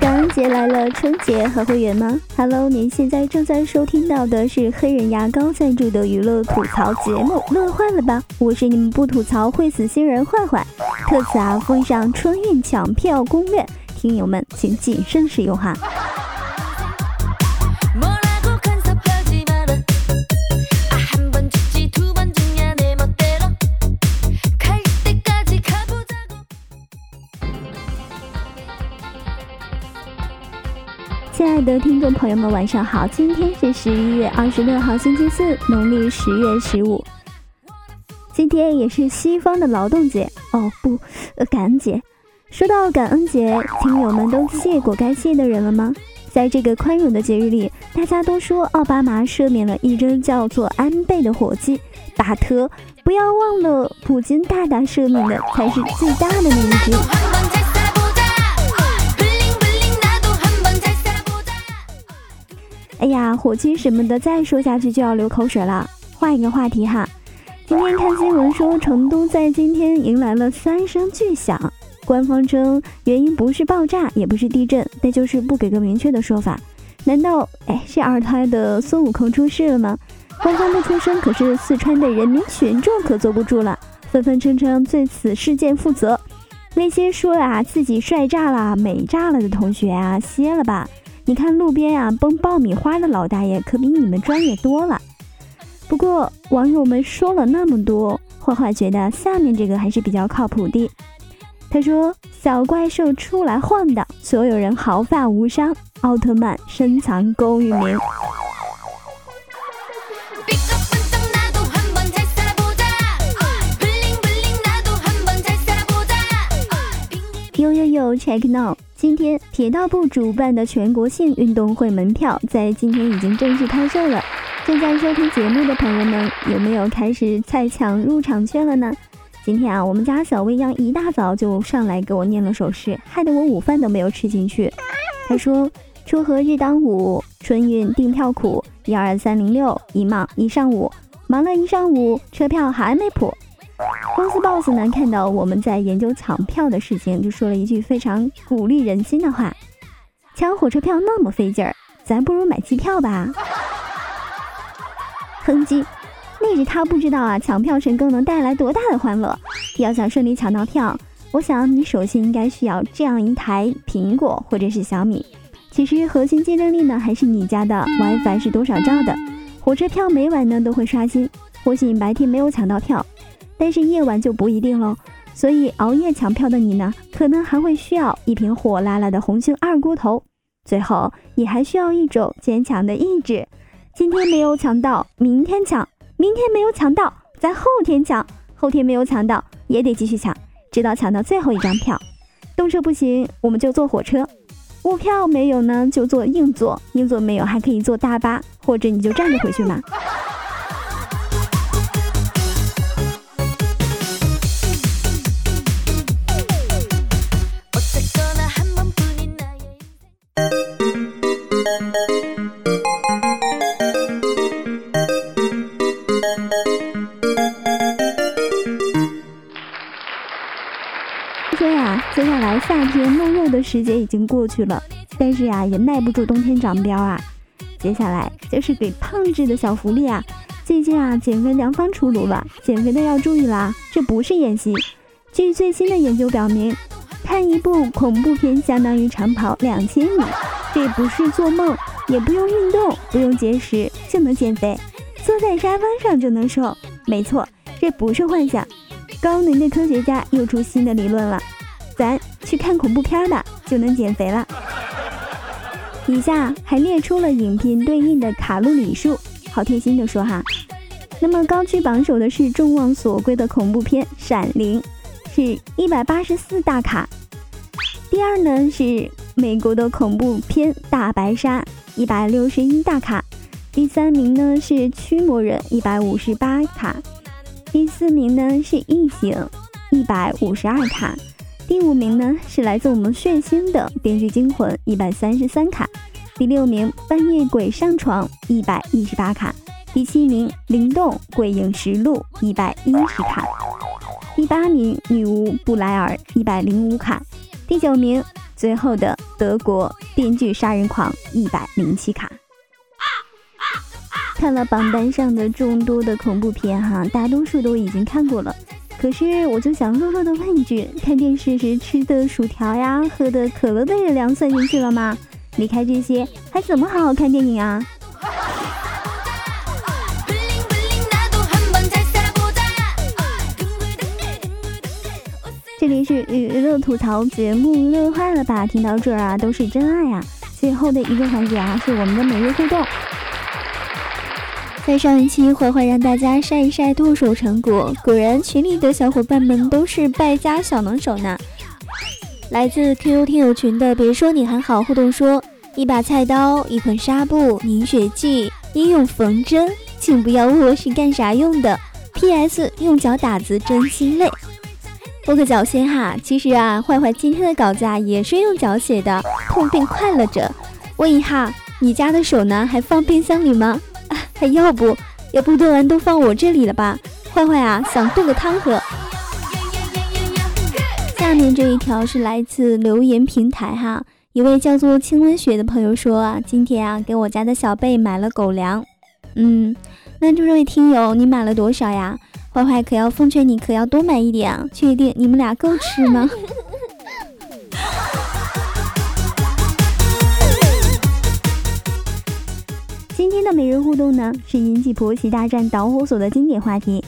感恩节来了，春节还会远吗？Hello，您现在正在收听到的是黑人牙膏赞助的娱乐吐槽节目，乐坏了吧？我是你们不吐槽会死新人坏坏，特此啊奉上春运抢票攻略，听友们请谨慎使用哈。亲爱的听众朋友们，晚上好！今天是十一月二十六号，星期四，农历十月十五。今天也是西方的劳动节哦，不，感恩节。说到感恩节，听友们都谢过该谢的人了吗？在这个宽容的节日里，大家都说奥巴马赦免了一只叫做安倍的火鸡，巴特，不要忘了，普京大大赦免的才是最大的那一只。哎呀，火鸡什么的，再说下去就要流口水了。换一个话题哈，今天看新闻说成都在今天迎来了三声巨响，官方称原因不是爆炸，也不是地震，那就是不给个明确的说法。难道哎是二胎的孙悟空出事了吗？官方不出声，可是四川的人民群众可坐不住了，纷纷声称对此事件负责。那些说啊自己帅炸了、美炸了的同学啊，歇了吧。你看路边呀崩爆米花的老大爷，可比你们专业多了。不过网友们说了那么多，坏坏觉得下面这个还是比较靠谱的。他说：“小怪兽出来晃荡，所有人毫发无伤。奥特曼深藏功与名。”呦呦呦，check now。今天铁道部主办的全国性运动会门票在今天已经正式开售了。正在收听节目的朋友们，有没有开始在抢入场券了呢？今天啊，我们家小未央一大早就上来给我念了首诗，害得我午饭都没有吃进去。他说：“锄禾日当午，春运订票苦，一二三零六，一忙一上午，忙了一上午，车票还没谱。”公司 boss 呢看到我们在研究抢票的事情，就说了一句非常鼓励人心的话：“抢火车票那么费劲儿，咱不如买机票吧。”哼唧，那是他不知道啊，抢票成功能带来多大的欢乐。要想顺利抢到票，我想你首先应该需要这样一台苹果或者是小米。其实核心竞争力呢，还是你家的 WiFi 是多少兆的。火车票每晚呢都会刷新，或许你白天没有抢到票。但是夜晚就不一定喽，所以熬夜抢票的你呢，可能还会需要一瓶火辣辣的红星二锅头。最后，你还需要一种坚强的意志。今天没有抢到，明天抢；明天没有抢到，在后天抢；后天没有抢到，也得继续抢，直到抢到最后一张票。动车不行，我们就坐火车；卧票没有呢，就坐硬座；硬座没有，还可以坐大巴，或者你就站着回去嘛。夏天露肉的时节已经过去了，但是呀，也耐不住冬天长膘啊。接下来就是给胖子的小福利啊！最近啊，减肥良方出炉了，减肥的要注意啦，这不是演习。据最新的研究表明，看一部恐怖片相当于长跑两千米，这不是做梦，也不用运动，不用节食就能减肥，坐在沙发上就能瘦。没错，这不是幻想，高能的科学家又出新的理论了。咱去看恐怖片的就能减肥了。以下还列出了影片对应的卡路里数，好贴心的说哈。那么高居榜首的是众望所归的恐怖片《闪灵》，是一百八十四大卡。第二呢是美国的恐怖片《大白鲨》，一百六十一大卡。第三名呢是《驱魔人》，一百五十八卡。第四名呢是《异形》，一百五十二卡。第五名呢是来自我们血腥的《电锯惊魂》，一百三十三卡。第六名《半夜鬼上床》，一百一十八卡。第七名灵动鬼影实录一百一十卡，第八名女巫布莱尔一百零五卡，第九名最后的德国编剧杀人狂一百零七卡。看了榜单上的众多的恐怖片哈，大多数都已经看过了。可是我就想弱弱的问一句：看电视时吃的薯条呀、喝的可乐的热量算进去了吗？离开这些，还怎么好好看电影啊？这里是娱乐吐槽节目，乐坏了吧？听到这儿啊，都是真爱啊！最后的一个环节啊，是我们的每日互动。在上一期，坏坏让大家晒一晒剁手成果，果然群里的小伙伴们都是败家小能手呢。来自 QQ 听友群的，别说你很好互动说：一把菜刀，一捆纱布，凝血剂，医用缝针，请不要问我是干啥用的。P.S. 用脚打字真心累。拨个脚先哈，其实啊，坏坏今天的稿子啊也是用脚写的，痛并快乐着。问一下，你家的手呢？还放冰箱里吗？还要不要不炖完都放我这里了吧？坏坏啊，想炖个汤喝。下面这一条是来自留言平台哈，一位叫做清温雪的朋友说啊，今天啊给我家的小贝买了狗粮。嗯，那这位听友你买了多少呀？坏坏可要奉劝你可要多买一点啊，确定你们俩够吃吗？的每日互动呢，是引起婆媳大战导火索的经典话题，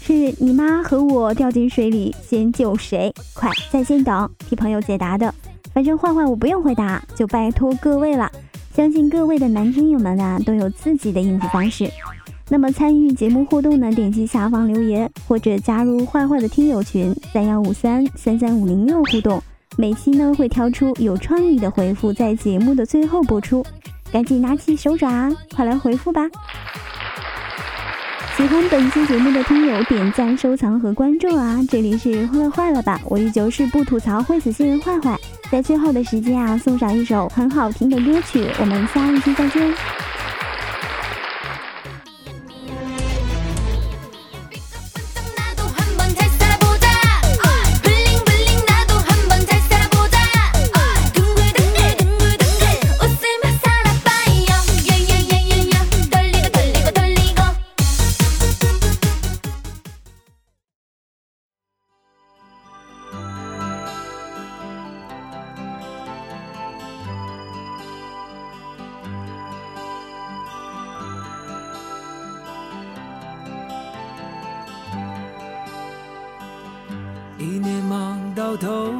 是你妈和我掉进水里，先救谁？快在线等，替朋友解答的。反正坏坏我不用回答，就拜托各位了。相信各位的男听友们啊，都有自己的应付方式。那么参与节目互动呢，点击下方留言，或者加入坏坏的听友群三幺五三三三五零六互动。每期呢会挑出有创意的回复，在节目的最后播出。赶紧拿起手爪，快来回复吧！喜欢本期节目的听友，点赞、收藏和关注啊！这里是坏坏了吧？我依旧是不吐槽会死新人坏坏，在最后的时间啊，送上一首很好听的歌曲，我们下一期再见。头，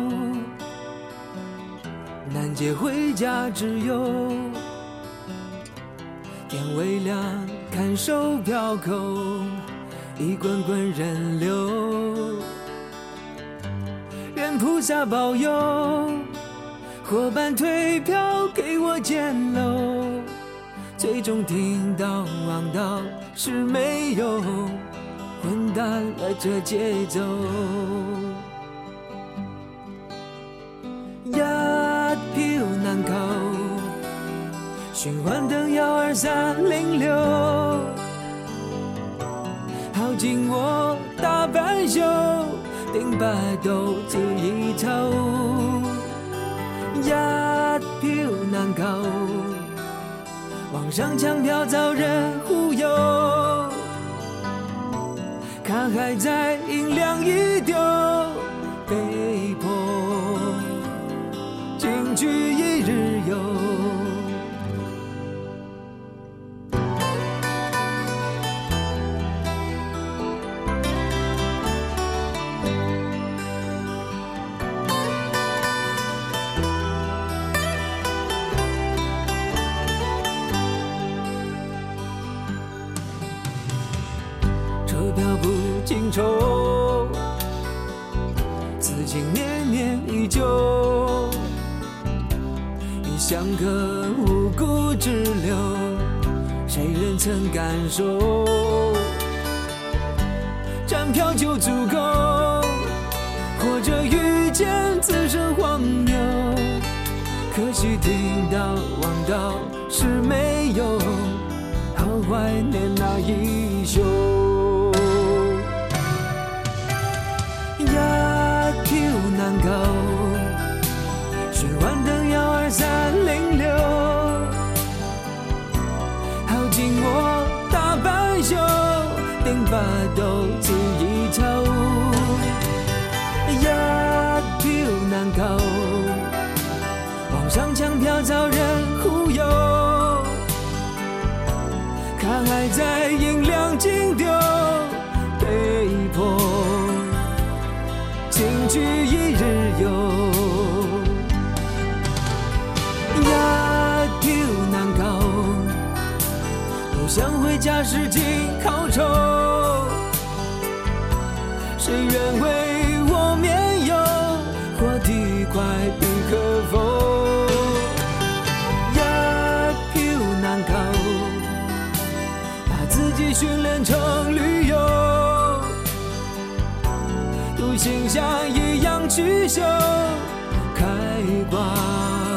难解回家之忧。天微亮，看售票口，一滚滚人流。愿菩萨保佑，伙伴退票给我捡漏。最终听到望到是没有，混蛋了这节奏。一票难求，循环灯幺二三零六，耗尽我大半宿，顶白斗记一头。一票难求，网上抢票遭人忽悠，卡还在音量一情念念依旧。你像个无辜之流，谁人曾感受？站票就足够，或者遇见此生荒谬。可惜听到望到是没有，好怀念那一宿。家时经考愁，谁愿为我免忧？活得快不可否？一条难搞，把自己训练成驴友。独行侠一样去修开挂。